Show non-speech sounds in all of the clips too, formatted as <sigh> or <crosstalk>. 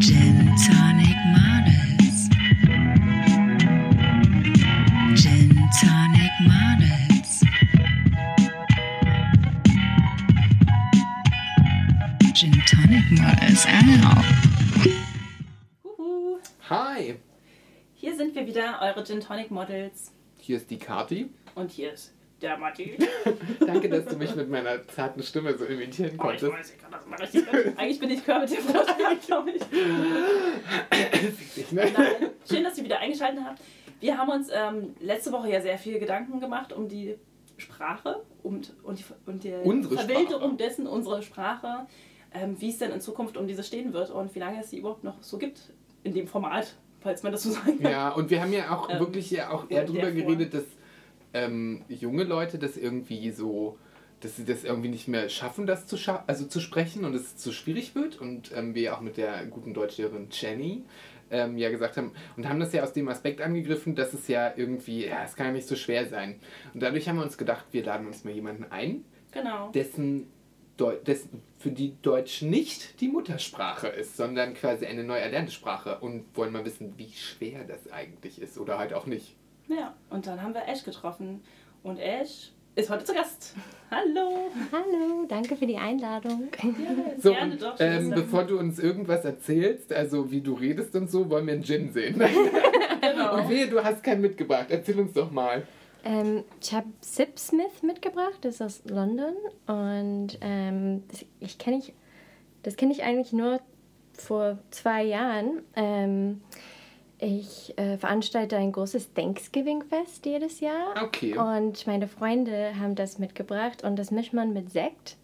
Gin Tonic Models. Gin Tonic Models. Gin Tonic Models. Ow. Huhu. Hi, Hier sind wir wieder, eure Gin Tonic Models. hier ist die Kati. Und hier ist der Matti. <laughs> Danke, dass du mich mit meiner zarten Stimme so imitieren Oh, ich konntest. weiß, ich kann das mal richtig. Eigentlich bin ich Kör mit dir vorstellen, glaube ich. Ich, ne? Nein. Schön, dass ihr wieder eingeschaltet habt. Wir haben uns ähm, letzte Woche ja sehr viel Gedanken gemacht um die Sprache und, und die, und die Unsere Verwilderung Sprache. dessen, unsere Sprache, ähm, wie es denn in Zukunft um diese stehen wird und wie lange es sie überhaupt noch so gibt in dem Format, falls man das so sagen kann. Ja, und wir haben ja auch Ähm, wirklich ja auch eher drüber der vor. geredet, dass ähm, junge Leute das irgendwie so, dass sie das irgendwie nicht mehr schaffen, das zu scha also zu sprechen und es zu schwierig wird. Und ähm, wir auch mit der guten Deutschlehrerin Jenny ähm, ja gesagt haben und haben das ja aus dem Aspekt angegriffen, dass es ja irgendwie, ja, es kann ja nicht so schwer sein. Und dadurch haben wir uns gedacht, wir laden uns mal jemanden ein, Genau. dessen, Deu dessen für die Deutsch nicht die Muttersprache ist, sondern quasi eine neu erlernte Sprache und wollen mal wissen, wie schwer das eigentlich ist oder halt auch nicht. Ja, und dann haben wir Ash getroffen. Und Ash ist heute zu Gast. <laughs> Hallo. Hallo, danke für die Einladung. <laughs> So, Gerne und, doch. ähm, bevor du uns irgendwas erzählst, also wie du redest und so, wollen wir einen Gin sehen. <laughs> genau. Und wehe, du hast keinen mitgebracht. Erzähl uns doch mal. Ähm, ich habe Sip Smith mitgebracht, das ist aus London. Und ähm, das, ich kenne ich, das kenne ich eigentlich nur vor zwei Jahren. Ich äh, veranstalte ein großes Thanksgiving-Fest jedes Jahr. Okay. Und meine Freunde haben das mitgebracht und das mischt man mit Sekt.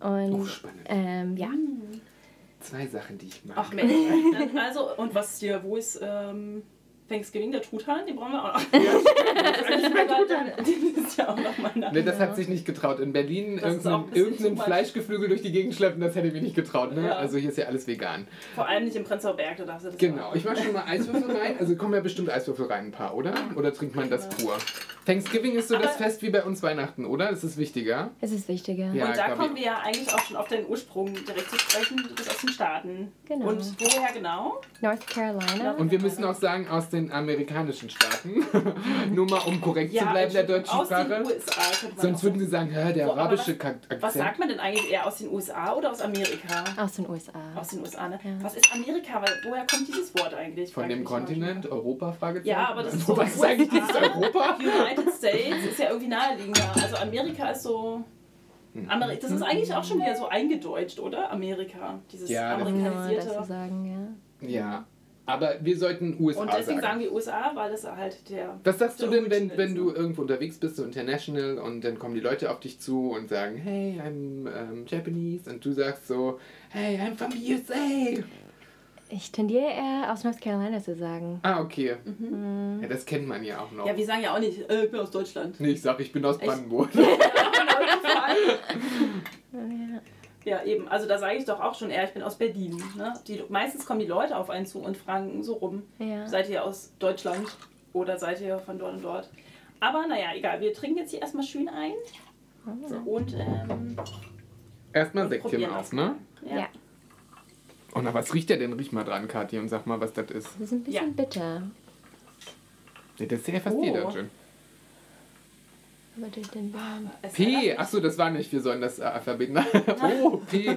Und Oh, spannend. ähm, ja, Zwei Sachen, die ich mag. Ach Mensch. <laughs> Also, und was hier, wo ist ähm, Thanksgiving, der Truthahn? Den brauchen wir auch noch. Den <laughs> ist ja auch noch mal nach. Ne, das hat sich nicht getraut. In Berlin Das ist irgendein, irgendein. Fleischgeflügel durch die Gegend schleppen, das hätte ich mir nicht getraut. Ne? Ja. Also hier ist ja alles vegan. Vor allem nicht im Prenzlauer Berg, da darfst du das Genau, ich mach schon mal Eiswürfel rein. Also kommen ja bestimmt Eiswürfel rein, ein paar, oder? Oder trinkt man das pur? Thanksgiving ist so das Aber- Fest wie bei uns Weihnachten, oder? Das ist wichtiger. es ist wichtiger. Ja. Und da kommen ich. wir ja eigentlich auch schon auf deinen Ursprung direkt zu sprechen. Du bist aus den Staaten. Genau. Und woher genau? North Carolina. Und wir müssen auch sagen, aus den amerikanischen Staaten. <laughs> Nur mal, um korrekt zu bleiben der deutschen aus Sprache. den USA. Sonst würden sie sagen, hä, der aber arabische was- Ka- Was sagt Akzent. man denn eigentlich eher aus den USA oder aus Amerika? Aus den USA. Aus den USA, ne? Ja. Was ist Amerika? Weil, woher kommt dieses Wort eigentlich? Von dem Kontinent, Europa, Fragezeichen. Ja, aber das ist so Was ist eigentlich dieses Europa? United States ist ja irgendwie naheliegender. Also Amerika ist so. Hm. Ameri das ist eigentlich auch schon wieder so eingedeutscht, oder? Amerika. Dieses Ja, amerikanisierte. dazu sagen, ja. Ja, aber wir sollten USA Und deswegen sagen. sagen wir USA, weil das halt der. Was sagst du der denn, wenn, wenn du ne? irgendwo unterwegs bist, so international, und dann kommen die Leute auf dich zu und sagen, hey, I'm ähm, Japanese, und du sagst so, hey, I'm from the USA. Ich tendiere eher aus North Carolina zu sagen. Ah, okay. Mhm. Ja, das kennt man ja auch noch. Ja, wir sagen ja auch nicht, äh, ich bin aus Deutschland. nee, ich sag, ich bin aus? Brandenburg. <laughs> <laughs> Ja. <laughs> Ja, eben. Also da sage ich doch auch schon eher, ich bin aus Berlin. Ne? Die, meistens kommen die Leute auf einen zu und fragen so rum, Ja. seid ihr aus Deutschland oder seid ihr von dort und dort? Aber naja, egal. Wir trinken jetzt hier erstmal schön ein. So, und ähm, Erstmal Säckchen auf, ne? Ja. Ja. Oh, na, was riecht der denn? Riech mal dran, Kathi, und sag mal, was das ist. Das ist ein bisschen Ja. bitter. Nee, das ist ja fast Oh. jeder Gin. Aber durch den Baum. Es P, achso, das war nicht, wir sollen das äh, Alphabet. <laughs> oh, P.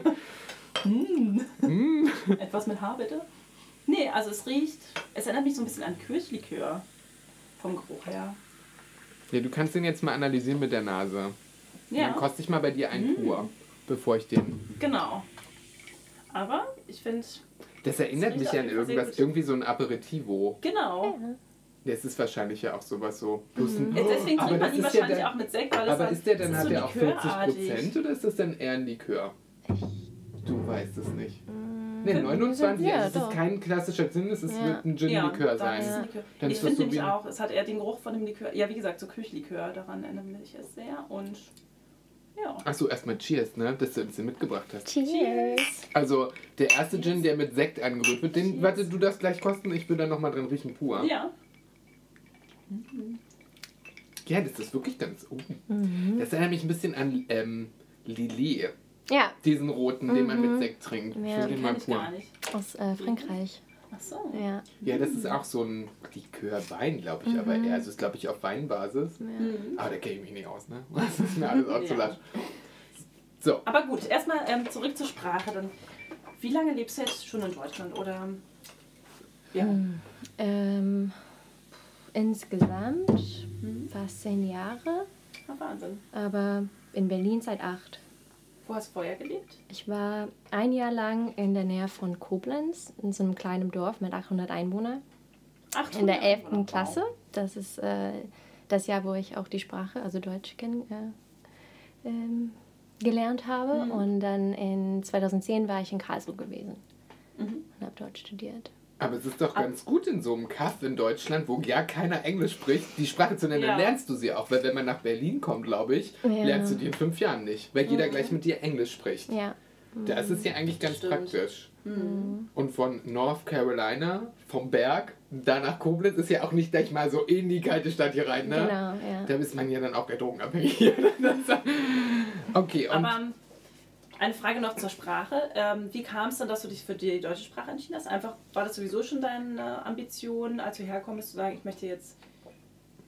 Mm. <laughs> Etwas mit Haar, bitte? Nee, also es riecht, es erinnert mich so ein bisschen an Kirschlikör. Vom Geruch her. Ja, du kannst den jetzt mal analysieren mit der Nase. Und Dann Ja, koste ich mal bei dir einen Mm. pur, bevor ich den. genau. Aber ich finde, Das erinnert mich ja an irgendwas, irgendwie so ein Aperitivo. genau. Das ist wahrscheinlich ja auch sowas so. Ein, Äh, Deswegen aber trinkt man ihn ist ja wahrscheinlich dann, auch mit Sekt, weil es Aber halt- ist der dann, hat so der auch 40 likörartig. Prozent oder ist das dann eher ein Likör? Du weißt es nicht. Ne, Könnte- 29, ja, also es ist kein klassischer Gin, es ist, Ja. wird ein Ja, Gin-Likör dann sein. ist Ja. Likör. Dann ich finde so nämlich auch, es hat eher den Geruch von dem Likör. Ja, wie gesagt, so Kirschlikör, daran erinnert mich es sehr. Und ja. Achso, erstmal Cheers, ne? Dass du ein bisschen mitgebracht hast. Cheers. Also, der erste Gin, der mit Sekt angerührt wird, den, warte, du darfst gleich kosten, ich will da nochmal drin riechen, pur. Ja, Ja, das ist wirklich ganz. Oh. Mhm. Das erinnert mich ein bisschen an ähm, Lillet. Ja, Diesen roten, den man mit Sekt trinkt. Ja. den mal pur. nicht. aus äh, Frankreich. Ach so. Ja. Ja, das ist auch so ein Likörwein, glaube ich, aber eher, also ist glaube ich auf Weinbasis. Aber da kenne ich mich nicht aus, ne? <laughs> Das ist mir alles auch zu Ja. lasch. So, Aber gut, erstmal ähm, zurück zur Sprache. Dann, wie lange lebst du jetzt schon in Deutschland? Oder ja. Ähm, insgesamt fast zehn Jahre, Ah, Wahnsinn. aber in Berlin seit acht. Wo hast du vorher gelebt? Ich war ein Jahr lang in der Nähe von Koblenz, in so einem kleinen Dorf mit 800 Einwohnern, Ach, in der wow. 11. Klasse. Das ist äh, das Jahr, wo ich auch die Sprache, also Deutsch, kenn, äh, ähm, gelernt habe. Und dann in 2010 war ich in Karlsruhe gewesen und habe dort studiert. Aber es ist doch ganz gut in so einem Kaff in Deutschland, wo ja keiner Englisch spricht, die Sprache zu nennen, Ja. dann lernst du sie auch. Weil wenn man nach Berlin kommt, glaube ich, Ja. lernst du die in fünf Jahren nicht, weil jeder gleich mit dir Englisch spricht. Ja, Das ist ja eigentlich ganz Stimmt. praktisch. Und von North Carolina, vom Berg, da nach Koblenz ist ja auch nicht gleich mal so in die kalte Stadt hier rein, ne? genau, ja. Da ist man ja dann auch der drogenabhängig. <laughs> <laughs> okay, und Aber ähm, eine Frage noch zur Sprache. Ähm, wie kam es dann, dass du dich für die deutsche Sprache entschieden hast? Einfach, war das sowieso schon deine Ambition, als du herkommst, zu sagen, ich möchte jetzt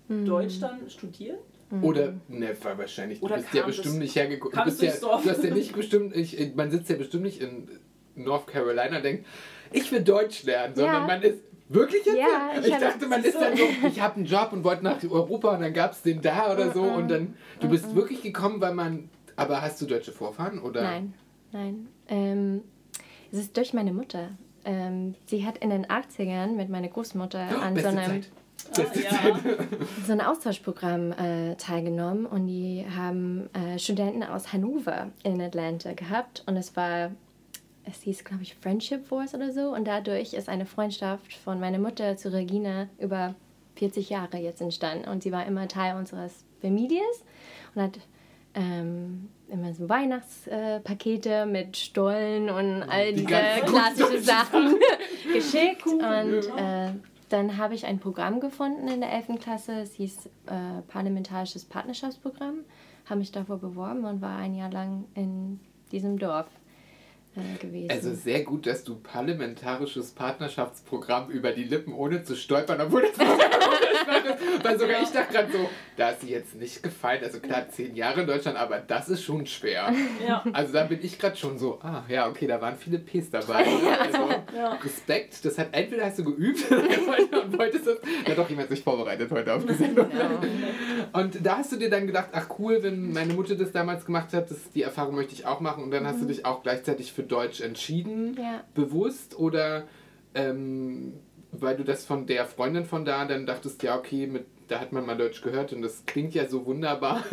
Deutsch dann studieren? oder ne, war wahrscheinlich, du Oder bist ja bestimmt das- nicht hergekommen. Du bist ja, du hast ja nicht bestimmt, ich, man sitzt ja bestimmt nicht in North Carolina und denkt, ich will Deutsch lernen, sondern Ja. man ist wirklich jetzt? Ja, ich ich dachte, man ist dann so, <laughs> ich habe einen Job und wollte nach Europa und dann gab es den da oder so und dann, du bist wirklich gekommen, weil man, aber hast du deutsche Vorfahren oder? Nein, nein. Ähm, es ist durch meine Mutter. Ähm, sie hat in den 80ern mit meiner Großmutter an so einem, Ah, ja. <laughs> So einem Austauschprogramm äh, teilgenommen und die haben äh, Studenten aus Hannover in Atlanta gehabt und es war, es hieß glaube ich Friendship Force oder so und dadurch ist eine Freundschaft von meiner Mutter zu Regina über 40 Jahre jetzt entstanden und sie war immer Teil unseres Families und hat ähm, immer so Weihnachtspakete mit Stollen und all Die diese klassischen Sachen <laughs> geschickt. Und äh, dann habe ich ein Programm gefunden in der 11. Klasse. Es hieß äh, Parlamentarisches Partnerschaftsprogramm. Habe mich davor beworben und war ein Jahr lang in diesem Dorf äh, gewesen. Also sehr gut, dass du parlamentarisches Partnerschaftsprogramm über die Lippen ohne zu stolpern, obwohl das <laughs> <laughs> Weil sogar ich dachte gerade so, da ist sie jetzt nicht gefallen. Also klar, zehn Jahre in Deutschland, aber das ist schon schwer. <laughs> Ja. Also da bin ich gerade schon so, ah ja, okay, da waren viele Ps dabei. <laughs> Also Ja. Respekt, das hat entweder hast du geübt und wolltest das. Da hat doch jemand sich vorbereitet heute auf die Sendung. Und da hast du dir dann gedacht, ach cool, wenn meine Mutter das damals gemacht hat, das, die Erfahrung möchte ich auch machen. Und dann hast du dich auch gleichzeitig für Deutsch entschieden, Ja. bewusst oder ähm, weil du das von der Freundin von da dann dachtest, ja okay, mit, da hat man mal Deutsch gehört und das klingt ja so wunderbar.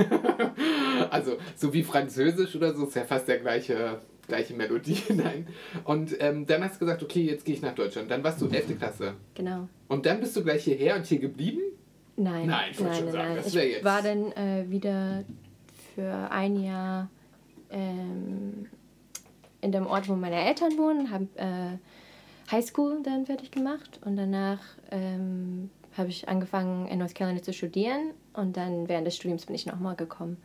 <laughs> also so wie Französisch oder so, ist ja fast der gleiche, gleiche Melodie. <laughs> Nein. Und ähm, dann hast du gesagt, okay, jetzt gehe ich nach Deutschland. Dann warst du 11. Klasse. Genau. Und dann bist du gleich hierher und hier geblieben? Nein, Nein, ich wollte schon sagen, das Ich wär jetzt- war dann äh, wieder für ein Jahr ähm, in dem Ort, wo meine Eltern wohnen, habe äh, Highschool dann fertig gemacht und danach ähm, habe ich angefangen in North Carolina zu studieren und dann während des Studiums bin ich nochmal gekommen.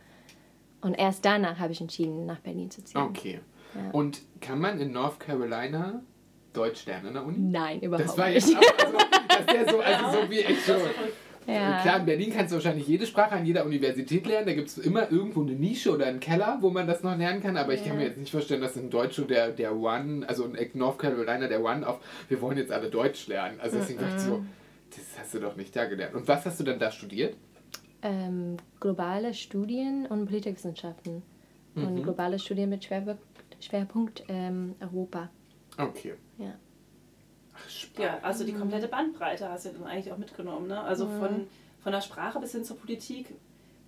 Und erst danach habe ich entschieden, nach Berlin zu ziehen. Okay. Ja. Und kann man in North Carolina Deutsch lernen an der Uni? Nein, überhaupt Das war nicht. jetzt auch, also, das ist ja so, also so wie echt so. Ja. Klar, in Berlin kannst du wahrscheinlich jede Sprache an jeder Universität lernen. Da gibt es immer irgendwo eine Nische oder einen Keller, wo man das noch lernen kann. Aber ich kann mir jetzt nicht vorstellen, dass in Deutsch so der, der One, also in North Carolina der One auf, wir wollen jetzt alle Deutsch lernen. Also deswegen dachte ich so, das hast du doch nicht da gelernt. Und was hast du dann da studiert? ähm, globale Studien und Politikwissenschaften. Und globale Studien mit Schwerpunkt, Schwerpunkt ähm, Europa. Okay. Ja. Ach. Ja, also die komplette Bandbreite hast du dann eigentlich auch mitgenommen. Ne? Also von, von der Sprache bis hin zur Politik.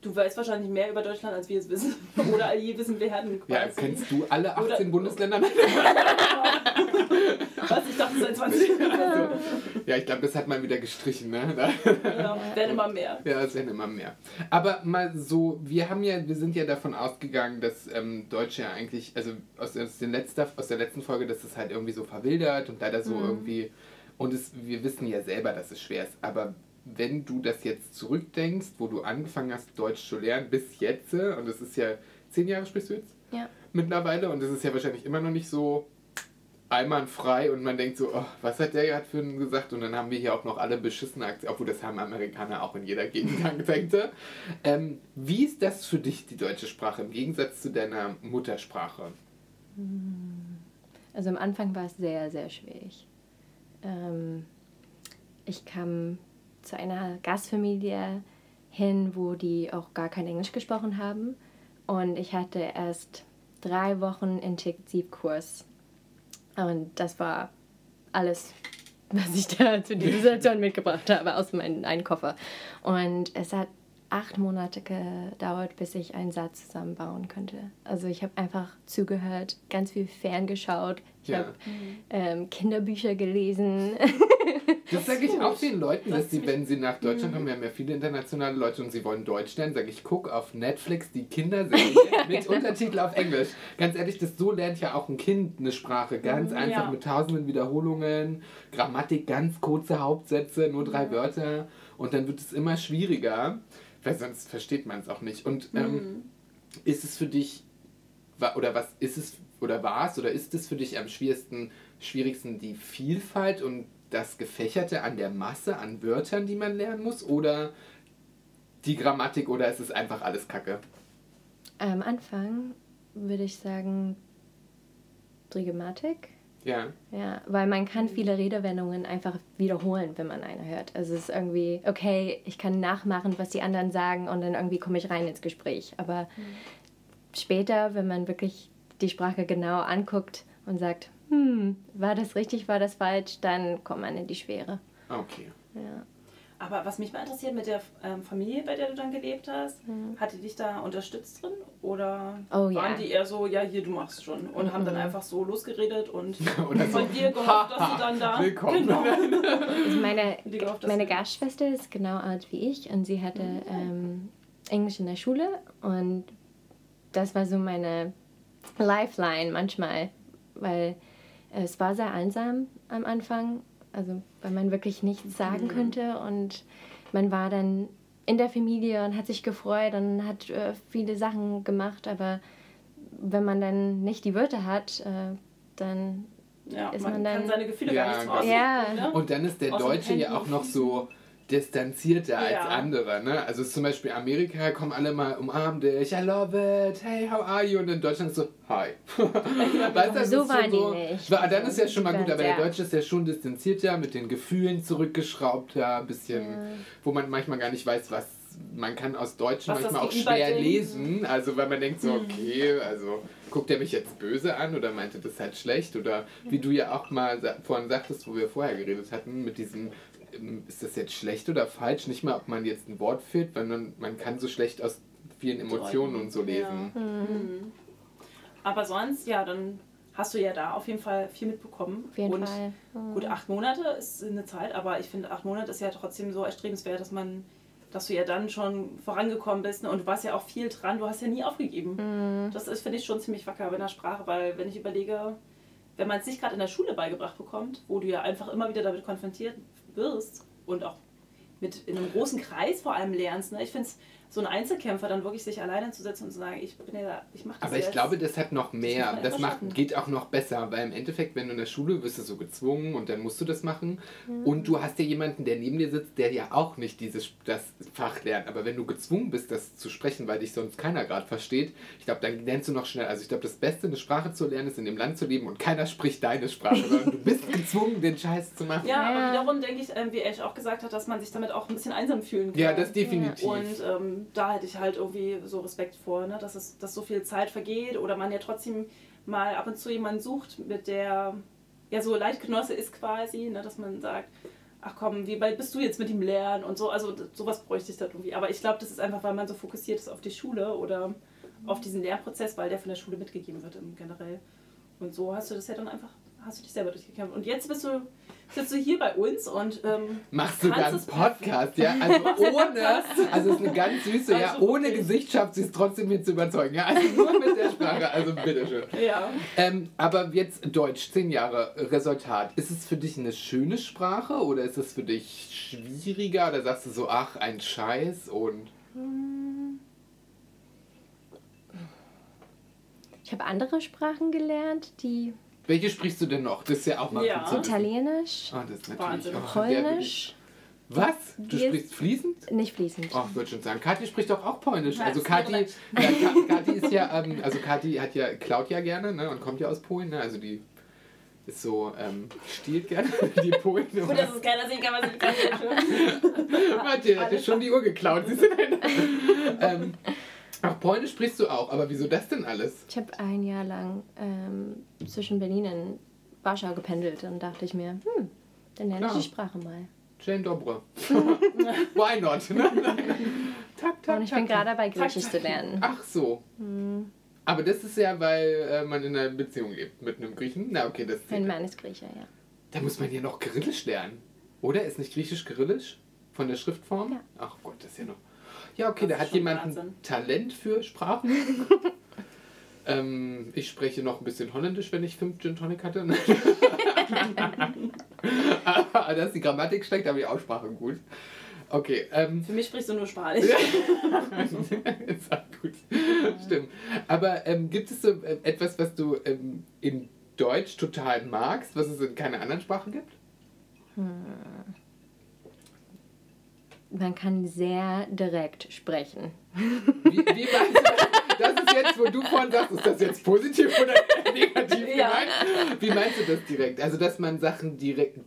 Du weißt wahrscheinlich mehr über Deutschland, als wir es wissen. <laughs> Oder je wissen werden. Ja, quasi. kennst du alle 18 Oder- Bundesländer? <laughs> <laughs> Dachte seit 20 Jahren. ja, ich glaube, das hat man wieder gestrichen. Ne? Ja, werden immer mehr. Ja, es werden immer mehr. Aber mal so, wir haben ja, wir sind ja davon ausgegangen, dass ähm, Deutsche ja eigentlich, also aus, aus, den letzter, aus der letzten Folge, dass es halt irgendwie so verwildert und leider so irgendwie, und es, wir wissen ja selber, dass es schwer ist, aber wenn du das jetzt zurückdenkst, wo du angefangen hast, Deutsch zu lernen, bis jetzt, und das ist ja, zehn Jahre sprichst du jetzt? Ja. mittlerweile und es ist ja wahrscheinlich immer noch nicht so einwandfrei und man denkt so, oh, was hat der gerade für einen gesagt? Und dann haben wir hier auch noch alle beschissene Aktien, obwohl das haben Amerikaner auch in jeder Gegenseite. <laughs> ähm, wie ist das für dich, die deutsche Sprache, im Gegensatz zu deiner Muttersprache? Also am Anfang war es sehr, sehr schwierig. Ähm, ich kam zu einer Gastfamilie hin, wo die auch gar kein Englisch gesprochen haben. Und ich hatte erst drei Wochen Intensivkurs. Und das war alles, was ich da zu dieser Situation mitgebracht habe, aus meinem einen Koffer. Und es hat acht Monate gedauert, bis ich einen Satz zusammenbauen könnte. Also ich habe einfach zugehört, ganz viel ferngeschaut. Ich Ja. habe ähm, Kinderbücher gelesen. Das sage ich auch vielen Leuten, dass sie, wenn sie nach Deutschland kommen, wir haben ja viele internationale Leute und sie wollen Deutsch lernen, sage ich, guck auf Netflix die Kinderserie <laughs> mit Untertitel auf Englisch. Ganz ehrlich, das so lernt ja auch ein Kind eine Sprache. Ganz Mhm, einfach ja. mit tausenden Wiederholungen, Grammatik, ganz kurze Hauptsätze, nur drei Wörter und dann wird es immer schwieriger, weil sonst versteht man es auch nicht. Und Mhm. ähm, ist es für dich, oder was ist es, oder war es, oder ist es für dich am schwierigsten, schwierigsten die Vielfalt und das Gefächerte an der Masse an Wörtern, die man lernen muss, oder die Grammatik, oder ist es einfach alles Kacke? Am Anfang würde ich sagen, die Grammatik. Ja. Ja, weil man kann viele Redewendungen einfach wiederholen, wenn man eine hört. Also es ist irgendwie, okay, ich kann nachmachen, was die anderen sagen und dann irgendwie komme ich rein ins Gespräch. Aber später, wenn man wirklich die Sprache genau anguckt und sagt, hm, war das richtig, war das falsch, dann kommt man in die Schwere. Okay. Ja. Aber was mich mal interessiert mit der ähm, Familie, bei der du dann gelebt hast, hat die dich da unterstützt drin? Oder Oh, waren ja. die eher so, ja, hier, du machst schon und haben dann einfach so losgeredet und <laughs> Oder so, von dir <laughs> gehofft, dass du dann da. <laughs> Willkommen. Genau. Also meine, gehofft, meine Gastschwester ist genau alt wie ich und sie hatte ähm, Englisch in der Schule und das war so meine Lifeline manchmal, weil es war sehr einsam am Anfang, also weil man wirklich nichts sagen könnte und man war dann in der Familie und hat sich gefreut und hat äh, viele Sachen gemacht, aber wenn man dann nicht die Wörter hat, äh, dann Ja, Ist man, man dann- kann seine Gefühle Ja, gar nicht so. Ja. Ne? Und dann ist der Aus Deutsche ja auch noch so distanzierter als Ja. andere. Ne? Also zum Beispiel Amerika kommen alle mal umarmt dich, I love it, hey, how are you? Und in Deutschland so, hi. <laughs> weißt du, das So ist waren die so, nicht. Wa- Dann ist ja schon mal Die gut, aber der sehr- Deutsche ist ja schon distanzierter, mit den Gefühlen zurückgeschraubter, ein bisschen, wo man manchmal gar nicht weiß, was man kann aus Deutsch Was manchmal auch schwer denkt. lesen. Also weil man denkt so, okay, also guckt er mich jetzt böse an oder meinte das halt schlecht? Oder wie du ja auch mal vorhin sagtest, wo wir vorher geredet hatten, mit diesem, ist das jetzt schlecht oder falsch? Nicht mal, ob man jetzt ein Wort führt, weil man, man kann so schlecht aus vielen Emotionen und so lesen. Ja. Mhm. Aber sonst, ja, dann hast du ja da auf jeden Fall viel mitbekommen. auf jeden und Fall. Mhm. Gut, acht Monate ist eine Zeit, aber ich finde, acht Monate ist ja trotzdem so erstrebenswert, dass man, dass du ja dann schon vorangekommen bist ne? und du warst ja auch viel dran, du hast ja nie aufgegeben. Mhm. Das ist, finde ich, schon ziemlich wacker in der Sprache, weil wenn ich überlege, wenn man es nicht gerade in der Schule beigebracht bekommt, wo du ja einfach immer wieder damit konfrontiert wirst und auch mit in einem großen Kreis vor allem lernst. Ne? Ich finde es so ein Einzelkämpfer dann wirklich sich alleine hinzusetzen und zu sagen, ich bin ja, ich mache das Aber ich jetzt. glaube, das hat noch mehr. Das, einfach macht, geht auch noch besser, weil im Endeffekt, wenn du in der Schule bist, du so gezwungen und dann musst du das machen. Und du hast ja jemanden, der neben dir sitzt, der ja auch nicht dieses, das Fach lernt. Aber wenn du gezwungen bist, das zu sprechen, weil dich sonst keiner gerade versteht, ich glaube, dann lernst du noch schnell. Also ich glaube, das Beste, eine Sprache zu lernen, ist in dem Land zu leben und keiner spricht deine Sprache, sondern du bist <laughs> gezwungen, den Scheiß zu machen. Ja, Ja. aber wiederum denke ich, ähm, wie Ash auch gesagt hat, dass man sich damit auch ein bisschen einsam fühlen kann. Ja, das definitiv. Und ähm, da hätte ich halt irgendwie so Respekt vor, ne? dass, es, dass so viel Zeit vergeht oder man ja trotzdem mal ab und zu jemanden sucht, mit der ja so Leitgenosse ist quasi, ne? dass man sagt, ach komm, wie weit bist du jetzt mit ihm lernen und so. Also sowas bräuchte ich da irgendwie. Aber ich glaube, das ist einfach, weil man so fokussiert ist auf die Schule oder auf diesen Lernprozess, weil der von der Schule mitgegeben wird im generell. Und so hast du das ja dann einfach, hast du dich selber durchgekämpft. Und jetzt bist du, sitzt du hier bei uns und ähm, Machst sogar einen Podcast, ja? <laughs> Also ohne, also es ist eine ganz süße, ja, <laughs> Also ohne wirklich. Gesicht schafft sie es trotzdem hier zu überzeugen, ja? Also nur mit der Sprache, also bitteschön. Ja. Ähm, aber jetzt Deutsch, zehn Jahre Resultat. Ist es für dich eine schöne Sprache oder ist es für dich schwieriger? Oder sagst du so, ach, ein Scheiß und. Ich habe andere Sprachen gelernt, die Welche sprichst du denn noch? Das ist ja auch mal Ja. gut zu. Italienisch, Oh, das ist natürlich Wahnsinn. auch Polnisch, Was? Du Die sprichst fließend? nicht fließend. Oh, ich würde schon sagen. Kathi spricht doch auch Polnisch. Ja, Also Kathi, ja, Ka- Kathi ist ja, ähm, also Kathi hat ja, klaut ja gerne, ne? Und kommt ja aus Polen, ne? Also die ist so, ähm, stiehlt gerne <laughs> die Polen. Gut, dass es keiner sehen kann, was ich kann. <laughs> Warte, hat schon die Uhr geklaut. Du denn? <laughs> ähm, ach, Polnisch sprichst du auch, aber wieso das denn alles? Ich habe ein Jahr lang ähm, zwischen Berlin und Warschau gependelt und dachte ich mir, hm, dann lerne ich die Sprache mal. Jane Dobre. <laughs> Why not? ne? tak, tak, Und ich tak, bin gerade dabei, Griechisch zu lernen. Ach so. Hm, Aber das ist ja, weil äh, man in einer Beziehung lebt mit einem Griechen. Na, okay, das Mein Mann ist Grieche, ja. Da muss man ja noch Kyrillisch lernen. Oder? Ist nicht Griechisch Kyrillisch? Von der Schriftform? Ja. Ach Gott, das ist ja noch. Ja, okay, Das da hat jemand ein. Talent für Sprachen. <laughs> ähm, ich spreche noch ein bisschen Holländisch, wenn ich fünf Gin Tonic hatte. Aber <laughs> dass die Grammatik schlecht, aber die Aussprache gut. Okay, ähm, Für mich sprichst du nur Spanisch. <laughs> ist auch gut. Stimmt. Aber ähm, gibt es so äh, etwas, was du ähm, in Deutsch total magst, was es in keiner anderen Sprache gibt? Man kann sehr direkt sprechen. Wie, wie meinst du das? Das ist jetzt, wo du vorhin sagst, ist das jetzt positiv oder <laughs> negativ Ja. gemeint? Wie meinst du das direkt? Also, dass man Sachen direkt.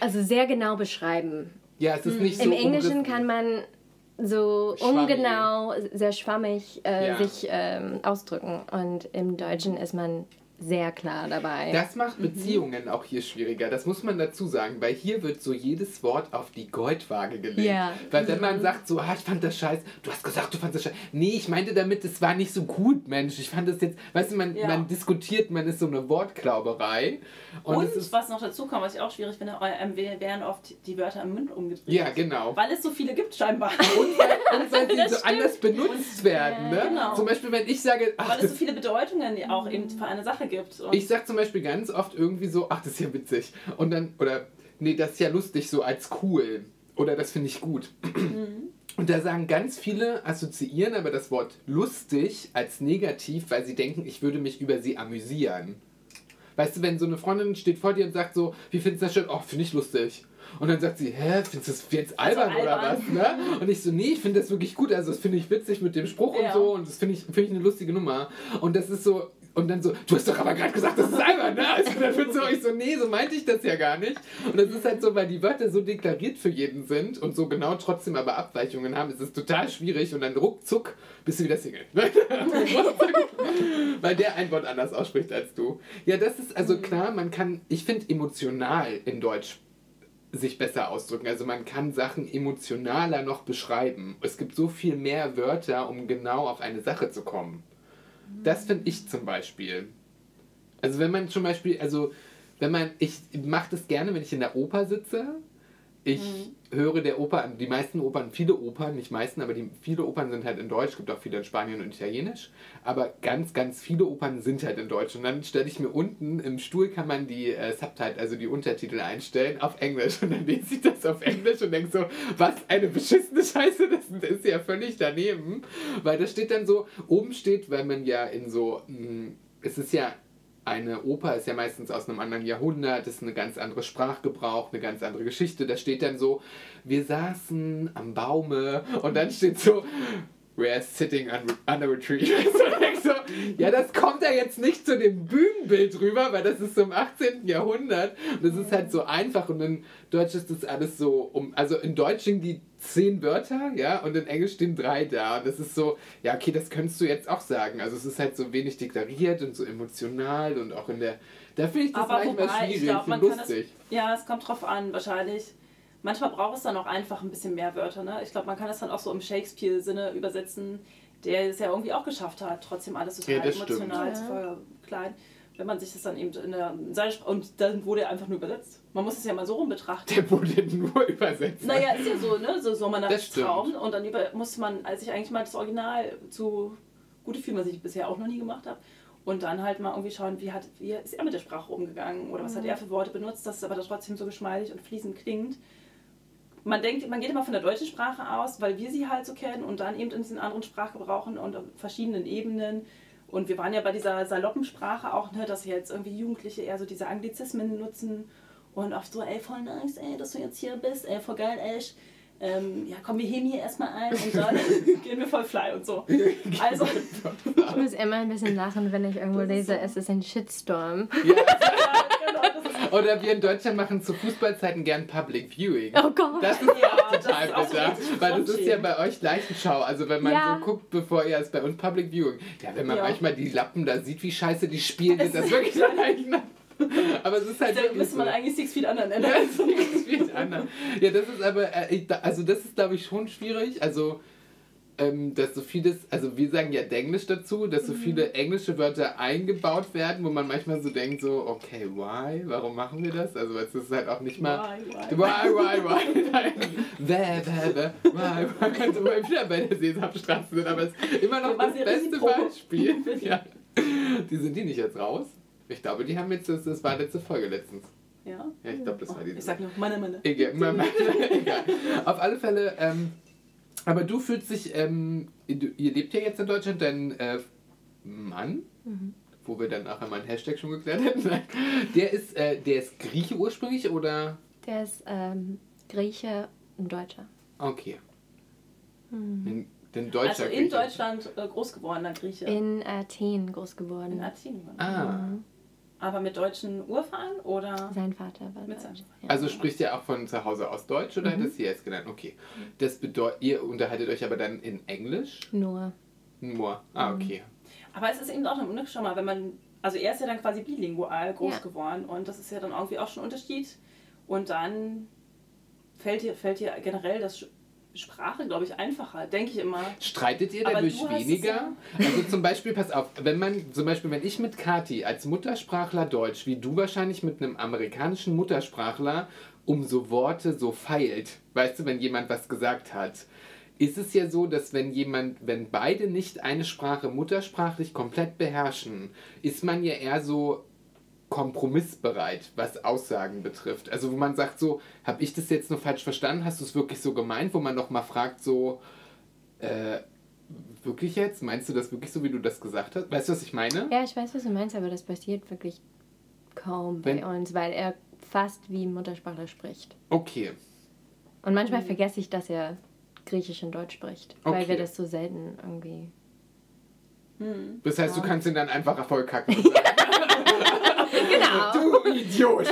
Also sehr genau beschreiben. Ja, es ist nicht so. Im Englischen kann man so Schwammig. ungenau, sehr schwammig äh, Ja. sich ähm, ausdrücken. Und im Deutschen ist man sehr klar dabei. Das macht Beziehungen auch hier schwieriger. Das muss man dazu sagen, weil hier wird so jedes Wort auf die Goldwaage gelegt. Ja. Weil wenn man sagt so, ah, ich fand das scheiße, du hast gesagt, du fandest das scheiße. Nee, ich meinte damit, es war nicht so gut, Mensch. Ich fand das jetzt, weißt du, man, Ja. man diskutiert, man ist so eine Wortklauberei. Und, Und, ist, was noch dazu kommt, was ich auch schwierig finde, ähm, werden oft die Wörter im Mund umgedreht. ja, genau. Weil es so viele gibt scheinbar. Und weil, und weil <laughs> sie Das so stimmt. anders benutzt werden. Ne? genau. Zum Beispiel, wenn ich sage, ach, Weil es so viele Bedeutungen auch eben für eine Sache gibt. Und ich sag zum Beispiel ganz oft irgendwie so, ach, das ist ja witzig. Und dann, oder, nee, das ist ja lustig, so als cool. Oder das finde ich gut. Und da sagen ganz viele, assoziieren aber das Wort lustig als negativ, weil sie denken, ich würde mich über sie amüsieren. Weißt du, wenn so eine Freundin steht vor dir und sagt so, wie findest du das schön? Oh, finde ich lustig. Und dann sagt sie, hä, findest du das jetzt albern, oder albern. was? Ne? Und ich so, nee, ich finde das wirklich gut. Also das finde ich witzig mit dem Spruch und Ja. so. Und das finde ich, finde ich eine lustige Nummer. Und das ist so, und dann so, du hast doch aber gerade gesagt, das ist albern, ne? Also dann findest du euch so, nee, so meinte ich das ja gar nicht. Und das ist halt so, weil die Wörter so deklariert für jeden sind und so genau trotzdem aber Abweichungen haben, ist es total schwierig und dann ruckzuck bist du wieder Single. <laughs> weil der ein Wort anders ausspricht als du. Ja, das ist also klar, man kann, ich finde emotional in Deutsch sich besser ausdrücken. Also man kann Sachen emotionaler noch beschreiben. Es gibt so viel mehr Wörter, um genau auf eine Sache zu kommen. Das finde ich zum Beispiel. Also wenn man zum Beispiel, also wenn man, ich mache das gerne, wenn ich in der Oper sitze. Ich höre der Oper, die meisten Opern, viele Opern, nicht meisten, aber die, viele Opern sind halt in Deutsch, gibt auch viele in Spanien und Italienisch, aber ganz, ganz viele Opern sind halt in Deutsch. Und dann stelle ich mir unten im Stuhl kann man die äh, Subtitle, also die Untertitel einstellen auf Englisch. Und dann <laughs> lese ich das auf Englisch und denke so, was eine beschissene Scheiße, das ist ja völlig daneben. Weil da steht dann so, oben steht, weil man ja in so, mh, es ist ja eine Oper ist ja meistens aus einem anderen Jahrhundert, ist eine ganz andere Sprachgebrauch, eine ganz andere Geschichte. Da steht dann so, wir saßen am Baume und dann steht so, we're sitting un under a tree. <laughs> So, ich ja, das kommt da jetzt nicht zu dem Bühnenbild rüber, weil das ist so im 18. Jahrhundert und das ist halt so einfach und in Deutsch ist das alles so um, also in Deutsch stehen die zehn Wörter, ja, und in Englisch stehen drei da und das ist so, ja, okay, das könntest du jetzt auch sagen. Also es ist halt so wenig deklariert und so emotional und auch in der, da finde ich das Aber manchmal wobei, ich schwierig glaube, und man kann das. lustig. Ja, es kommt drauf an, wahrscheinlich. Manchmal braucht es dann auch einfach ein bisschen mehr Wörter. Ne? Ich glaube, man kann das dann auch so im Shakespeare-Sinne übersetzen, der es ja irgendwie auch geschafft hat, trotzdem alles total Ja, emotional Ja. zu verkleiden. Wenn man sich das dann eben in der Sprache. Und dann wurde er einfach nur übersetzt. Man muss es ja mal so rum betrachten. Der wurde nur <laughs> übersetzt. Naja, ist ja so, ne? So, so man Das nach stimmt. Traum und dann über, muss man, als ich eigentlich mal das Original zu gute Film, was ich bisher auch noch nie gemacht habe, und dann halt mal irgendwie schauen, wie, hat, wie ist er mit der Sprache umgegangen oder was hat er für Worte benutzt, dass es aber trotzdem so geschmeidig und fließend klingt. Man denkt, man geht immer von der deutschen Sprache aus, weil wir sie halt so kennen und dann eben in diesen anderen Sprachgebrauchen und auf verschiedenen Ebenen Und wir waren ja bei dieser Saloppensprache auch, ne, dass jetzt irgendwie Jugendliche eher so diese Anglizismen nutzen und oft so, ey, voll nice, ey, dass du jetzt hier bist, ey, voll geil, ey. Ähm, ja, komm, wir heben hier erstmal ein und <laughs> dann gehen wir voll fly und so. <laughs> Also, <laughs> Ich muss immer ein bisschen lachen, wenn ich irgendwo Das ist lese, so. es ist ein Shitstorm. Ja. genau, das Oder wir in Deutschland machen zu Fußballzeiten gern Public Viewing. Oh Gott. Das ist Ja, auch das total so bitter. richtig Weil das ist ja bei euch Leichenschau. Also wenn man Ja. so guckt, bevor ihr es bei uns Public Viewing. Ja, wenn man Ja. manchmal die Lappen da sieht, wie scheiße die spielen, ist das wirklich Leichen. <laughs> Aber es ist halt Da müsste man so. eigentlich Six Feet Under nennen. Ja, <laughs> das ist viel anders. Ja, das ist aber, äh, also das ist glaube ich schon schwierig. Also, ähm, dass so vieles, also wir sagen ja Denglisch dazu, dass so Mhm. viele englische Wörter eingebaut werden, wo man manchmal so denkt, so, okay, why? Warum machen wir das? Also es ist halt auch nicht mal. Why, why? Why, why, why? <laughs> Nein. Bäh, bäh, bäh. Why, why? Weil wir wieder bei der Sesamstraße sind, aber es ist immer noch das beste. Beispiel. Ja. Die sind die nicht jetzt raus? Ich glaube, die haben jetzt, das, das war letzte Folge letztens. Ja. Ja, ich glaube, das war die. Ich sag nur, meine, meine. Egal, <laughs> egal. Auf alle Fälle, ähm, aber du fühlst dich, ähm, ihr lebt ja jetzt in Deutschland, dein äh, Mann, wo wir dann auch einmal einen Hashtag schon geklärt hätten, <laughs> der ist, äh, der ist Grieche ursprünglich oder? Der ist ähm, Grieche und Deutscher. Okay. In, den Deutscher Also in Grieche. Deutschland äh, groß gewordener Grieche. In Athen groß In geworden. Athen. Ah, Aber mit deutschen Urfahren oder? Sein Vater war Mit Deutsch. seinem- Ja. also spricht ihr auch von zu Hause aus Deutsch oder hättest du jetzt genannt? Okay. Das bedeutet, ihr unterhaltet euch aber dann in Englisch? Nur. Nur. Ah, okay. Aber es ist eben auch ein Schau mal, wenn man, also er ist ja dann quasi bilingual groß Ja. geworden und das ist ja dann irgendwie auch schon ein Unterschied. Und dann fällt dir, fällt dir generell das Sprache, glaube ich, einfacher, denke ich immer. Streitet ihr dadurch weniger? Also zum Beispiel, pass auf, wenn man, zum Beispiel, wenn ich mit Kati als Muttersprachler Deutsch, wie du wahrscheinlich mit einem amerikanischen Muttersprachler um so Worte so feilt, weißt du, wenn jemand was gesagt hat, ist es ja so, dass wenn jemand, wenn beide nicht eine Sprache muttersprachlich komplett beherrschen, ist man ja eher so kompromissbereit, was Aussagen betrifft. Also wo man sagt so, habe ich das jetzt nur falsch verstanden? Hast du es wirklich so gemeint? Wo man noch mal fragt so, äh, wirklich jetzt? Meinst du das wirklich so, wie du das gesagt hast? Weißt du, was ich meine? Ja, ich weiß, was du meinst, aber das passiert wirklich kaum bei Wenn- uns, weil er fast wie Muttersprachler spricht. Okay. Und manchmal vergesse ich, dass er Griechisch und Deutsch spricht, weil Okay. wir das so selten irgendwie. Hm. Das heißt, du kannst ihn dann einfach voll <laughs> du Idiot!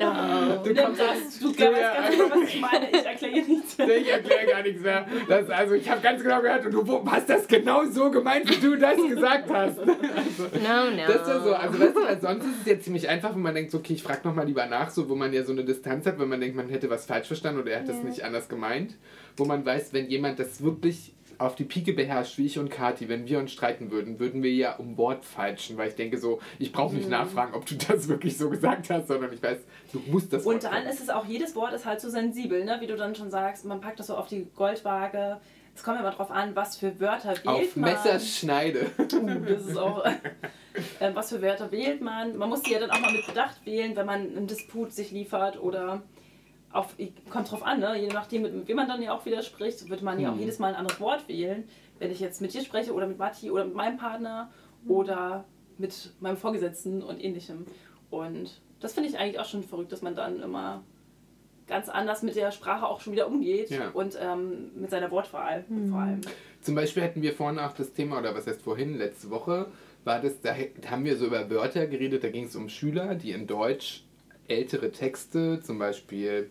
No. Du kommst das, du Ja. weißt ganz genau, was ich meine. Ich erkläre nichts. Ich erkläre gar nichts mehr. Das, also ich habe ganz genau gehört und du hast das genau so gemeint, wie du das gesagt hast. Also, No, no. Das ist ja so, also weißt du, sonst ist es ja ziemlich einfach, wenn man denkt, so, okay, ich frage nochmal lieber nach, so wo man ja so eine Distanz hat, wenn man denkt, man hätte was falsch verstanden oder er hat das Ja. nicht anders gemeint. Wo man weiß, wenn jemand das wirklich auf die Pike beherrscht, wie ich und Kati, wenn wir uns streiten würden, würden wir ja um Wort falschen, weil ich denke so, ich brauche nicht nachfragen, ob du das <laughs> wirklich so gesagt hast, sondern ich weiß, du musst das Und dann ist es auch, jedes Wort ist halt so sensibel, ne? wie du dann schon sagst, man packt das so auf die Goldwaage. Es kommt immer drauf an, was für Wörter wählt auf man. Messerschneide. Uh, <laughs> das ist auch. äh, was für Wörter wählt man? Man muss die ja dann auch mal mit Bedacht wählen, wenn man einen Disput sich liefert oder auf, kommt drauf an, ne? je nachdem, mit wem man dann ja auch widerspricht, wird man ja auch Mhm. jedes Mal ein anderes Wort wählen. Wenn ich jetzt mit dir spreche oder mit Matti oder mit meinem Partner oder mit meinem Vorgesetzten und ähnlichem. Und das finde ich eigentlich auch schon verrückt, dass man dann immer ganz anders mit der Sprache auch schon wieder umgeht Ja. und ähm, mit seiner Wortwahl vor allem. Zum Beispiel hatten wir vorhin auch das Thema, oder was heißt vorhin, letzte Woche, war das, da haben wir so über Wörter geredet, da ging es um Schüler, die in Deutsch ältere Texte, zum Beispiel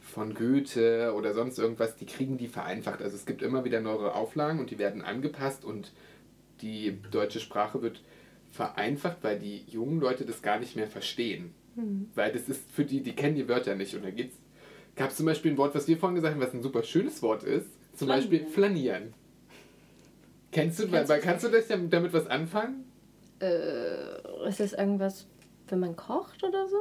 von Goethe oder sonst irgendwas, die kriegen die vereinfacht. Also es gibt immer wieder neue Auflagen und die werden angepasst und die deutsche Sprache wird vereinfacht, weil die jungen Leute das gar nicht mehr verstehen. Weil das ist für die, die kennen die Wörter nicht. Und da gibt's, gab es zum Beispiel ein Wort, was wir vorhin gesagt haben, was ein super schönes Wort ist. Zum Flanieren. Beispiel flanieren. Kennst du, Kennst weil, kannst du das damit, damit was anfangen? Äh, ist das irgendwas, wenn man kocht oder so?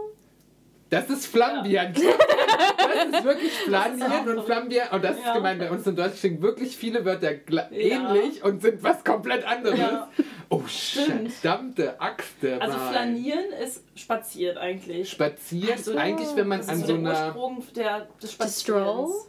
Das ist Flambieren. Das ist wirklich Flanieren und Flambieren. Und das ist Ja. gemeint, bei uns in Deutsch klingen wirklich viele Wörter Ja. ähnlich und sind was komplett anderes. Ja. Oh, Stimmt. verdammte Axte. Also Mann. flanieren ist spaziert eigentlich. Spazieren, Also, eigentlich, wenn man Das an ist so so der einer. Ursprung der, des? Spazierens.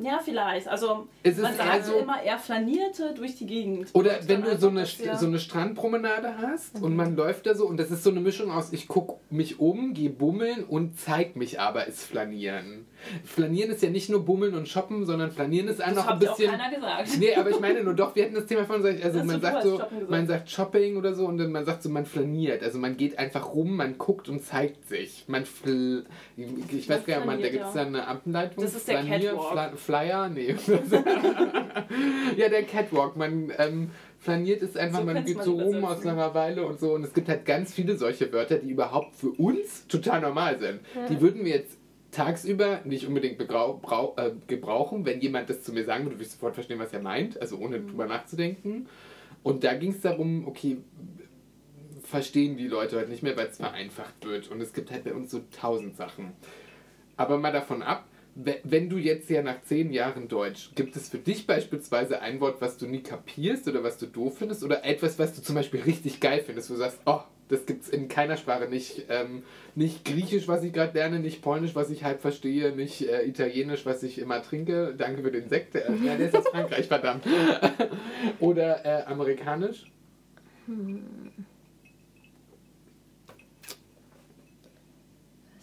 Ja, vielleicht. Also Es ist man sagt so- immer, er flanierte durch die Gegend. Oder wenn du so einfach, eine, so eine Strandpromenade hast und man läuft da so und das ist so eine Mischung aus, ich guck mich um, gehe bummeln und zeig mich aber, ist Flanieren. Flanieren ist ja nicht nur bummeln und shoppen, sondern Flanieren ist das noch ein hat ja auch bisschen... keiner gesagt. Nee, aber ich meine nur doch, wir hatten das Thema von, also Hast man sagt so, man sagt Shopping oder so und dann man sagt so, man flaniert. Also man geht einfach rum, man guckt und zeigt sich. Man fl ich weiß Man gar nicht, da gibt es ja. eine Ableitung. Das ist der Catwalk. Fla Flyer, nee. <laughs> ja, der Catwalk. Man ähm, flaniert ist einfach, So man geht man so rum aus Langeweile und so. Und es gibt halt ganz viele solche Wörter, die überhaupt für uns total normal sind. Die würden wir jetzt tagsüber nicht unbedingt äh, gebrauchen, wenn jemand das zu mir sagen würde, würde ich sofort verstehen, was er meint, also ohne drüber nachzudenken. Und da ging es darum, okay, verstehen die Leute heute nicht mehr, weil es vereinfacht wird. Und es gibt halt bei uns so tausend Sachen. Aber mal davon ab, wenn du jetzt ja nach zehn Jahren Deutsch, gibt es für dich beispielsweise ein Wort, was du nie kapierst oder was du doof findest oder etwas, was du zum Beispiel richtig geil findest, wo du sagst, oh, das gibt es in keiner Sprache, nicht, ähm, nicht Griechisch, was ich gerade lerne, nicht Polnisch, was ich halb verstehe, nicht äh, Italienisch, was ich immer trinke. Danke für den Sekt. Äh, ja, der ist aus Frankreich, verdammt. <laughs> oder äh, Amerikanisch. Was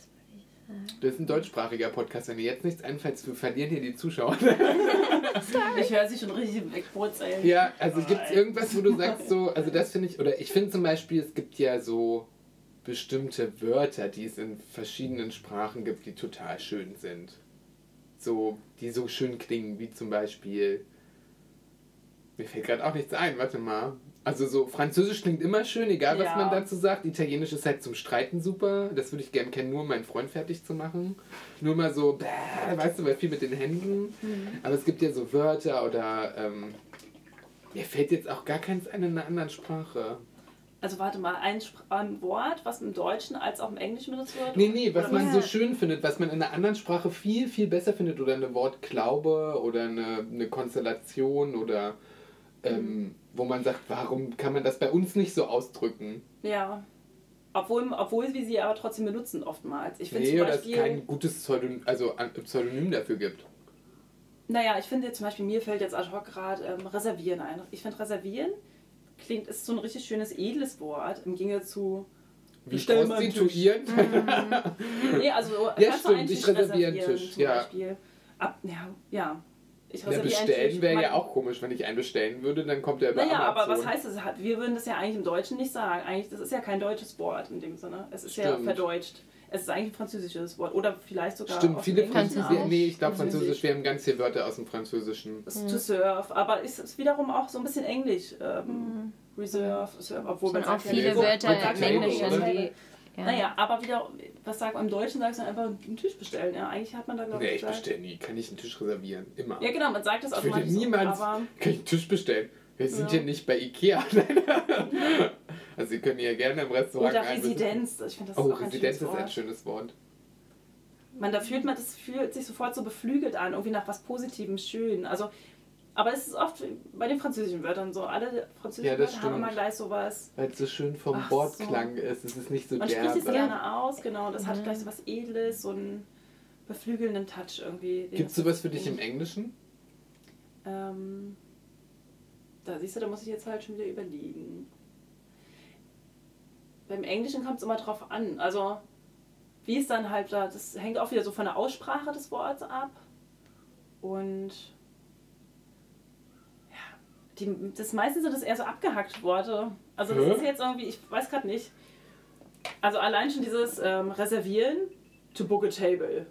würde ich sagen? Das ist ein deutschsprachiger Podcast. Wenn dir jetzt nichts einfällt, wir verlieren hier die Zuschauer. Ich höre sie schon richtig wegbrutzeln. Ja, also gibt es Nein. irgendwas, wo du sagst so, also das finde ich, oder ich finde zum Beispiel, es gibt ja so bestimmte Wörter, die es in verschiedenen Sprachen gibt, die total schön sind. So, die so schön klingen, wie zum Beispiel, mir fällt gerade auch nichts ein, warte mal. Also so, Französisch klingt immer schön, egal was Ja. man dazu sagt. Italienisch ist halt zum Streiten super. Das würde ich gerne kennen, nur um meinen Freund fertig zu machen. Nur mal so, bäh, weißt du, weil viel mit den Händen. Aber es gibt ja so Wörter oder ähm, mir fällt jetzt auch gar keins ein in einer anderen Sprache. Also warte mal, ein, ein Wort, was im Deutschen als auch im Englischen benutzt wird? Nee, nee, was man Ja. so schön findet, was man in einer anderen Sprache viel, viel besser findet oder eine Wortglaube oder eine, eine Konstellation oder ähm, wo man sagt, warum kann man das bei uns nicht so ausdrücken? Ja. Obwohl, obwohl wir sie aber trotzdem benutzen oftmals. Ich finde Nee, zum oder es Beispiel, kein gutes Pseudonym, also Pseudonym dafür gibt. naja, ich finde zum Beispiel, mir fällt jetzt ad hoc gerade ähm, reservieren ein. Ich finde reservieren klingt, ist so ein richtig schönes, edles Wort im Gegensatz zu, Wie einen prostituiert. <laughs> nee, also Ja, kannst du stimmt, reserviere einen reservieren Tisch, zum ja. Beispiel. Ab, ja, ja. Ich Ja, einen bestellen wäre ja auch komisch, wenn ich einen bestellen würde, dann kommt der über Naja, aber Amazon. was heißt das? Hat- Wir würden das ja eigentlich im Deutschen nicht sagen. Eigentlich, das ist ja kein deutsches Wort in dem Sinne. Es ist ja Stimmt. verdeutscht. Es ist eigentlich ein französisches Wort. Oder vielleicht sogar. Stimmt, viele dem Englischen Französisch. auch. Nee, ich glaube Französisch. Französisch, wir haben ganz viele Wörter aus dem Französischen. Ist to surf, aber es ist wiederum auch so ein bisschen Englisch. Ähm, Reserve, surf, obwohl man auch ja viele Wörter im ja Englischen, die. Ja. Naja, aber wieder, was sagt man im Deutschen, sagst du einfach einen Tisch bestellen. Ja, eigentlich hat man da, glaube Nee, ich, ich gesagt. bestelle nie. Kann ich einen Tisch reservieren? Immer. Ja, genau, man sagt das ich würde so, niemals. aber kann ich einen Tisch bestellen? Wir sind Ja. hier nicht bei Ikea. <laughs> also, Sie können hier gerne im Restaurant. Oder. Residenz. Ich finde, das Oh, ist auch ein Residenz schönes ist ein Wort. schönes Wort. Man, da fühlt man, das fühlt sich sofort so beflügelt an, irgendwie nach was Positivem, schön. Also, aber es ist oft bei den französischen Wörtern so. Alle französischen Ja, Wörter haben stimmt. immer gleich sowas. Weil es so schön vom Ach Wortklang ist. Es ist nicht so Man derbe. spricht es gerne aus, genau. Das hat gleich so was Edles, so einen beflügelnden Touch irgendwie. Gibt es sowas für dich im Englischen? Ähm, da siehst du, da muss ich jetzt halt schon wieder überlegen. Beim Englischen kommt es immer drauf an. Also, wie es dann halt da, das hängt auch wieder so von der Aussprache des Wortes ab. Und die, das meistens sind das eher so abgehackte Worte. Also das Hä? ist jetzt irgendwie, ich weiß gerade nicht. Also allein schon dieses ähm, Reservieren, to book a table.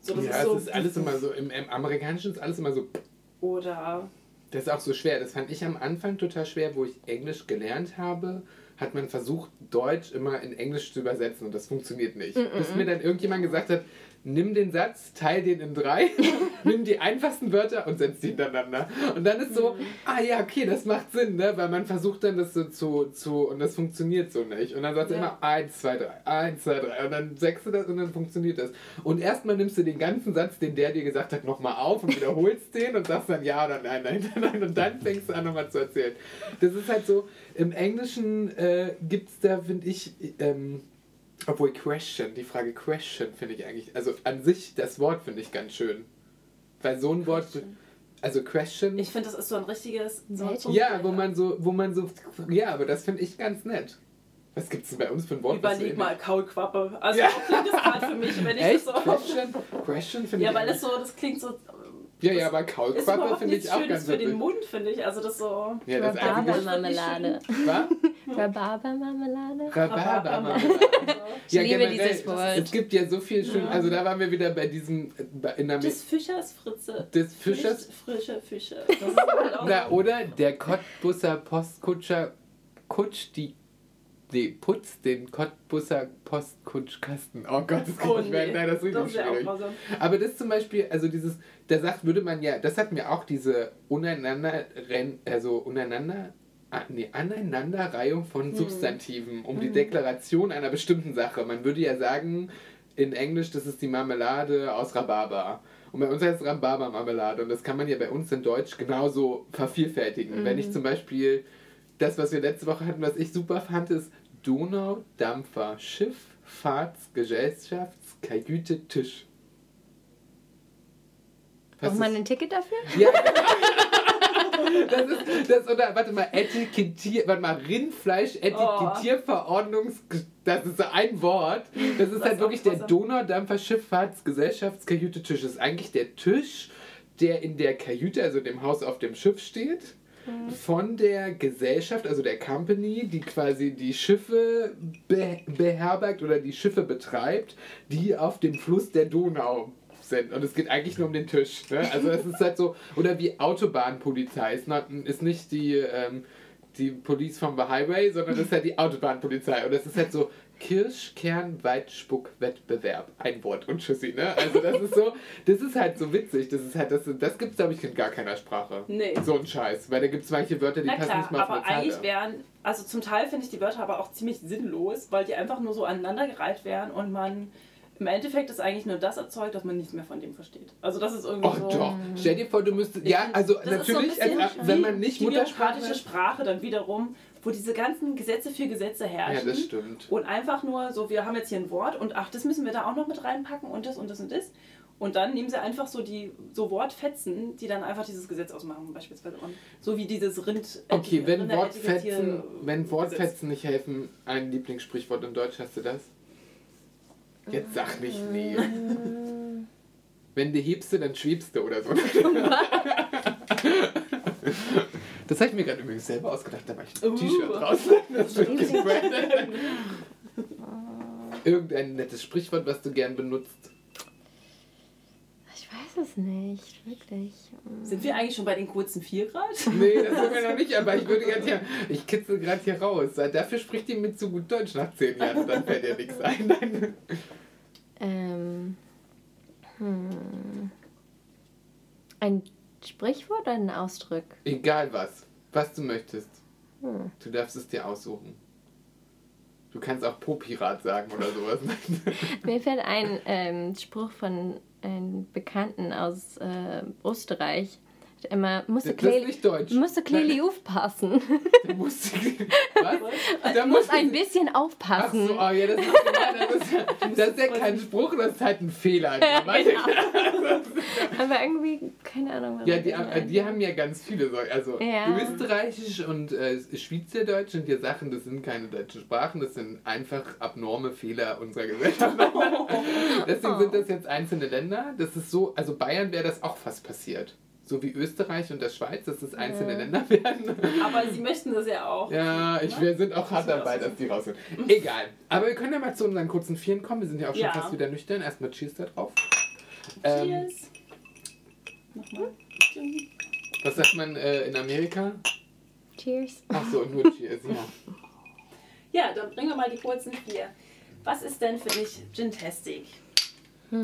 So, das ja, ist so, es ist alles immer so. Im, Im Amerikanischen ist alles immer so. Oder Das ist auch so schwer. Das fand ich am Anfang total schwer, wo ich Englisch gelernt habe. Hat man versucht, Deutsch immer in Englisch zu übersetzen und das funktioniert nicht. Bis mir dann irgendjemand gesagt hat, nimm den Satz, teil den in drei, <laughs> nimm die einfachsten Wörter und setz die hintereinander. Und dann ist so, ah ja, okay, das macht Sinn, ne? Weil man versucht dann das so zu, zu und das funktioniert so nicht. Und dann sagst du Ja. immer eins, zwei, drei, eins, zwei, drei. Und dann sagst du das und dann funktioniert das. Und erstmal nimmst du den ganzen Satz, den der dir gesagt hat, nochmal auf und wiederholst den und sagst dann ja oder nein, nein, <laughs> nein. Und dann fängst du an, nochmal zu erzählen. Das ist halt so, im Englischen äh, gibt es da, finde ich, ähm, obwohl Question, die Frage Question finde ich eigentlich, also an sich das Wort finde ich ganz schön. bei so einem Wort, also Question. Ich finde, das ist so ein richtiges. So ja, wo man so, wo man so, ja, aber das finde ich ganz nett. Was gibt's denn bei uns für ein Wort? Überleg mal, Kaulquappe. Also, Ja. so klingt das gerade für mich, wenn ich <laughs> Echt? das so. Question? Question finde Ja, ich weil das so, das klingt so. Ja, ja, aber Ist Kaulquappe finde ich auch Schönes ganz für den. Mund, finde ich. Also, das so. Ja, das Rhabarbermarmelade. Was? Rhabarbermarmelade? Rhabarbermarmelade. Ich liebe dieses Wort. Es gibt ja so viel schön. Also da waren wir wieder bei diesem in der Des Fischers Fritze. des Fischers. Nicht Frische Fische. Das ist halt auch Na, oder der Cottbusser Postkutscher kutscht die. Nee, putzt den Cottbusser Postkutschkasten. Oh Gott, das kann Oh, nicht nee. Nein, das ist richtig Das schwierig. grausam. Aber das zum Beispiel, also dieses, da sagt, würde man ja, das hat mir auch diese untereinander, also untereinander, ah, nee, Aneinanderreihung von Hm. Substantiven um die Deklaration einer bestimmten Sache. Man würde ja sagen, in Englisch, das ist die Marmelade aus Rhabarber. Und bei uns heißt es Rhabarbermarmelade. Und das kann man ja bei uns in Deutsch genauso vervielfältigen. Wenn ich zum Beispiel das, was wir letzte Woche hatten, was ich super fand, ist Donaudampfer, Schiff, Fahrts, Gesellschafts, Kajüte, Tisch. Was Braucht man ein Ticket dafür? <laughs> ja, das ist das oder warte mal Etikettier, warte mal Rindfleisch Etikettierverordnungs das ist so ein Wort. Das ist Das halt wirklich der. Donaudampfer Schifffahrtsgesellschaftskajüte Tisch. Das ist eigentlich der Tisch, der in der Kajüte, also dem Haus auf dem Schiff steht. Von der Gesellschaft, also der Company, die quasi die Schiffe be beherbergt oder die Schiffe betreibt, die auf dem Fluss der Donau sind. Und es geht eigentlich nur um den Tisch. Ne? Also es ist halt so, oder wie Autobahnpolizei. Not, ist nicht die, ähm, die Police vom Highway, sondern das ist halt die Autobahnpolizei. Und das ist halt so Kirsch, Kern, Weitspuck, Wettbewerb. Ein Wort und Tschüssi, ne? Also das ist so, das ist halt so witzig. Das ist halt, das, das gibt es, glaube ich, in gar keiner Sprache. Nee. So ein Scheiß. Weil da gibt es manche Wörter, die Na passen klar, nicht mal auf aber eigentlich wären, also zum Teil finde ich die Wörter aber auch ziemlich sinnlos, weil die einfach nur so aneinandergereiht wären und man im Endeffekt ist eigentlich nur das erzeugt, dass man nichts mehr von dem versteht. Also das ist irgendwie Oh so. doch. Stell dir vor, du müsstest. Ja, also so natürlich, bisschen als, wenn wie man nicht die Muttersprache Sprache dann wiederum, wo diese ganzen Gesetze für Gesetze Ja, herrschen. das stimmt. Und einfach nur so, wir haben jetzt hier ein Wort und ach, das müssen wir da auch noch mit reinpacken und das und das und das. Und dann nehmen sie einfach so die so Wortfetzen, die dann einfach dieses Gesetz ausmachen, beispielsweise. Und so wie dieses Rind. Okay, wenn Rinder- Wortfetzen, wenn Wortfetzen nicht helfen, ein Lieblingssprichwort in Deutsch, hast du das? Jetzt sag nicht nee. Wenn du hebst, dann schwebst du oder so. <laughs> <laughs> Das habe ich mir gerade übrigens selber ausgedacht, da mache ich ein Uh. T-Shirt draus. <laughs> Das wird. <laughs> Irgendein nettes Sprichwort, was du gern benutzt. Ich weiß es nicht, wirklich. Sind wir eigentlich schon bei den kurzen 4 Grad? Nee, das sind wir noch <laughs> nicht, aber ich würde gerne hier, ich kitzel gerade hier raus. Dafür spricht die mit so gut Deutsch nach zehn Jahren dann fällt dir nichts ein. Nein. Ähm, hm. Ein Sprichwort oder ein Ausdruck? Egal was, was du möchtest. Hm. Du darfst es dir aussuchen. Du kannst auch Po-Pirat sagen oder sowas. <laughs> Mir fällt ein ähm, Spruch von einem Bekannten aus äh, Österreich. Hat Immer, musst du Kleli aufpassen. <laughs> Du musst, was? <laughs> Musst musst ein bisschen Ach aufpassen. so, oh ja, das ist, ja, das, ist, <laughs> das ist ja kein Spruch, das ist halt ein Fehler. Aber irgendwie, keine Ahnung. Ja, die, die haben ja ganz viele. Also Ja. Österreichisch und äh, Schweizerdeutsch sind ja Sachen, das sind keine deutschen Sprachen, das sind einfach abnorme Fehler unserer Gesellschaft. Deswegen sind das jetzt einzelne Länder. Das ist so, also Bayern wäre das auch fast passiert. So wie Österreich und der Schweiz, dass das einzelne Ja. Länder <laughs> werden. Aber sie möchten das ja auch. Ja, ich, wir sind auch hart dabei, dass die raus sind. Egal. Aber wir können ja mal zu unseren kurzen Vieren kommen. Wir sind ja auch schon Ja. fast wieder nüchtern. Erstmal Cheers da drauf. Ähm, Cheers. Nochmal. was sagt man äh, in Amerika? Cheers. Ach so, nur <laughs> Cheers, ja. Ja, dann bringen wir mal die kurzen vier. Was ist denn für dich Gintastic? Hmm.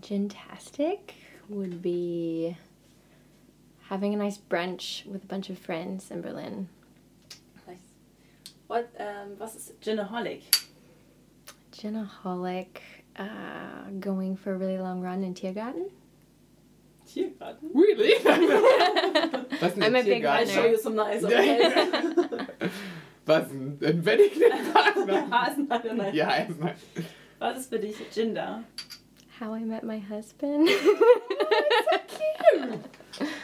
Gintastic would be having a nice brunch with a bunch of friends in Berlin. Nice. What, ähm, was ist Ginaholic? Ginaholic, uh, going for a really long run in Tiergarten. Tiergarten? Really? <laughs> Was denn I'm a big I'll show you some nice okay? <laughs> Was denn? Ein Wedding-Partner? <laughs> Hasen, nein, nein. Ja, erstmal. Was ist für dich Ginder? How I Met My Husband.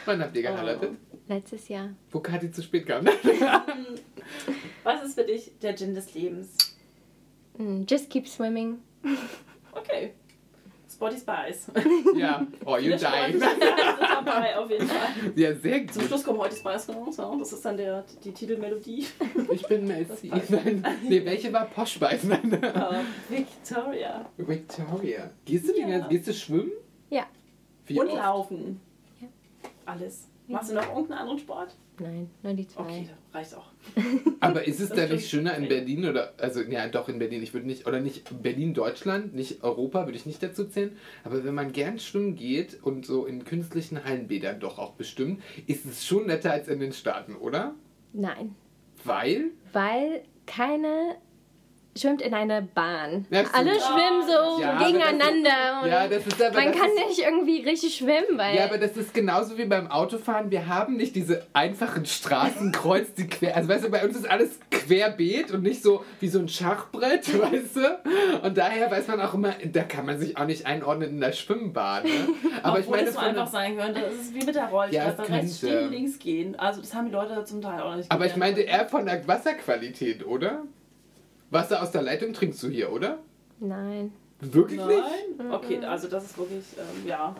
Wann habt ihr geheiratet? Letztes Jahr. Wo Kathi zu spät kam. <laughs> Was ist für dich der Gin des Lebens? Mm, just keep swimming. Okay. Spotty Spice. <laughs> ja. Oh, you die. dabei auf jeden Fall. Ja, sehr Zum gut. Schluss kommt heute Spice raus. Ja. Das ist dann der, die Titelmelodie. Ich bin Melzi. Nein, nee, welche war Posh Spice? Nein. <laughs> Äh, Victoria. Victoria. Gehst du, Ja. ganze- gehst du schwimmen? Ja. Wie Und oft? laufen. Alles. Machst du noch irgendeinen anderen Sport? Nein, nur die zwei. Okay, reicht auch. <laughs> Aber ist es da stimmt. nicht schöner in Berlin oder, also ja doch in Berlin, ich würde nicht, oder nicht Berlin, Deutschland, nicht Europa, würde ich nicht dazu zählen, aber wenn man gern schwimmen geht und so in künstlichen Hallenbädern doch auch bestimmt, ist es schon netter als in den Staaten, oder? Nein. Weil? Weil keine schwimmt in einer Bahn. Ja, stimmt. Alle schwimmen so Ja, gegeneinander. und Ja, das ist aber. man das kann ist, nicht irgendwie richtig schwimmen, weil. Ja, aber das ist genauso wie beim Autofahren. Wir haben nicht diese einfachen Straßenkreuz, die quer. Also, weißt du, bei uns ist alles querbeet und nicht so wie so ein Schachbrett, <laughs> weißt du? Und daher weiß man auch immer, da kann man sich auch nicht einordnen in der Schwimmbahn. Ne? Aber ich Obwohl meine, es so einfach sein könnte. Das ist wie mit der Ja, Rollstraße. es rechts stehen, links gehen. Also das haben die Leute zum Teil auch nicht. aber ich gelernt. meinte eher von der Wasserqualität, oder? Wasser aus der Leitung trinkst du hier, oder? Nein. Wirklich nicht? Nein? Okay, also das ist wirklich, ähm, ja.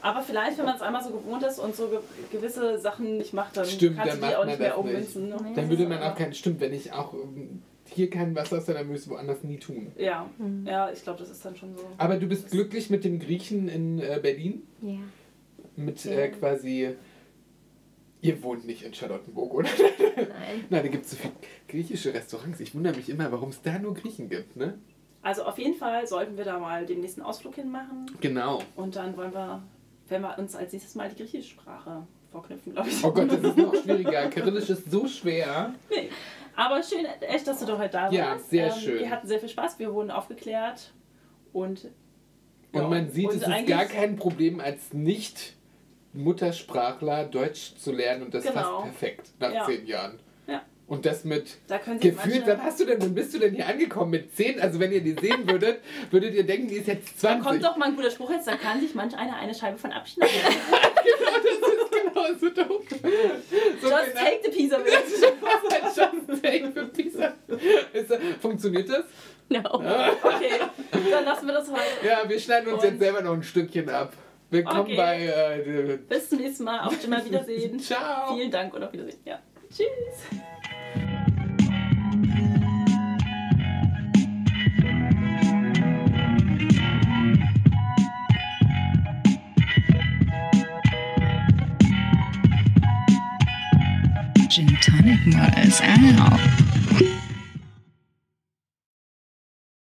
Aber vielleicht, wenn man es einmal so gewohnt ist und so ge gewisse Sachen nicht macht, dann Stimmt, kannst dann du die auch nicht mehr nicht. ummünzen. Ne? Dann würde man auch kein. Stimmt, wenn ich auch ähm, hier kein Wasser aus, dann würde ich es woanders nie tun. Ja, ja, ich glaube, das ist dann schon so. Aber du bist glücklich mit dem Griechen in äh, Berlin? Ja. Mit Ja. äh, quasi. Ihr wohnt nicht in Charlottenburg, oder? Nein. <laughs> Nein, da gibt es so viele griechische Restaurants. Ich wundere mich immer, warum es da nur Griechen gibt, ne? Also auf jeden Fall sollten wir da mal den nächsten Ausflug hinmachen. Genau. Und dann wollen wir, werden wir uns als nächstes mal die griechische Sprache vorknüpfen, glaube ich. Oh Gott, das ist noch <laughs> schwieriger. Kyrillisch ist so schwer. Nee. Aber schön, echt, dass du doch heute da warst. Ja, sehr schön. Wir hatten sehr viel Spaß, wir wurden aufgeklärt und. Und ja, man sieht, und es ist gar kein Problem, als Nicht-Muttersprachler Deutsch zu lernen und das Genau. fast perfekt nach Ja. zehn Jahren. Ja. Und das mit Da gefühlt, wann hast du denn, wann bist du denn hier angekommen? Mit zehn? Also wenn ihr die sehen würdet, <laughs> würdet ihr denken, die ist jetzt Da 20. kommt doch mal ein guter Spruch jetzt, da kann sich manch einer eine Scheibe von abschneiden. <laughs> genau so doof. <laughs> So Just genau- take the piece of it. Just Take Pizza. Ist, das- funktioniert das? No. Okay, dann lassen wir das heute. Ja, wir schneiden uns Und- jetzt selber noch ein Stückchen ab. Willkommen Okay. bei. Äh, Bis zum nächsten Mal. Auf immer Wiedersehen. <laughs> Ciao. Vielen Dank und auf Wiedersehen. Ja. Tschüss. Gin Tonic Models out.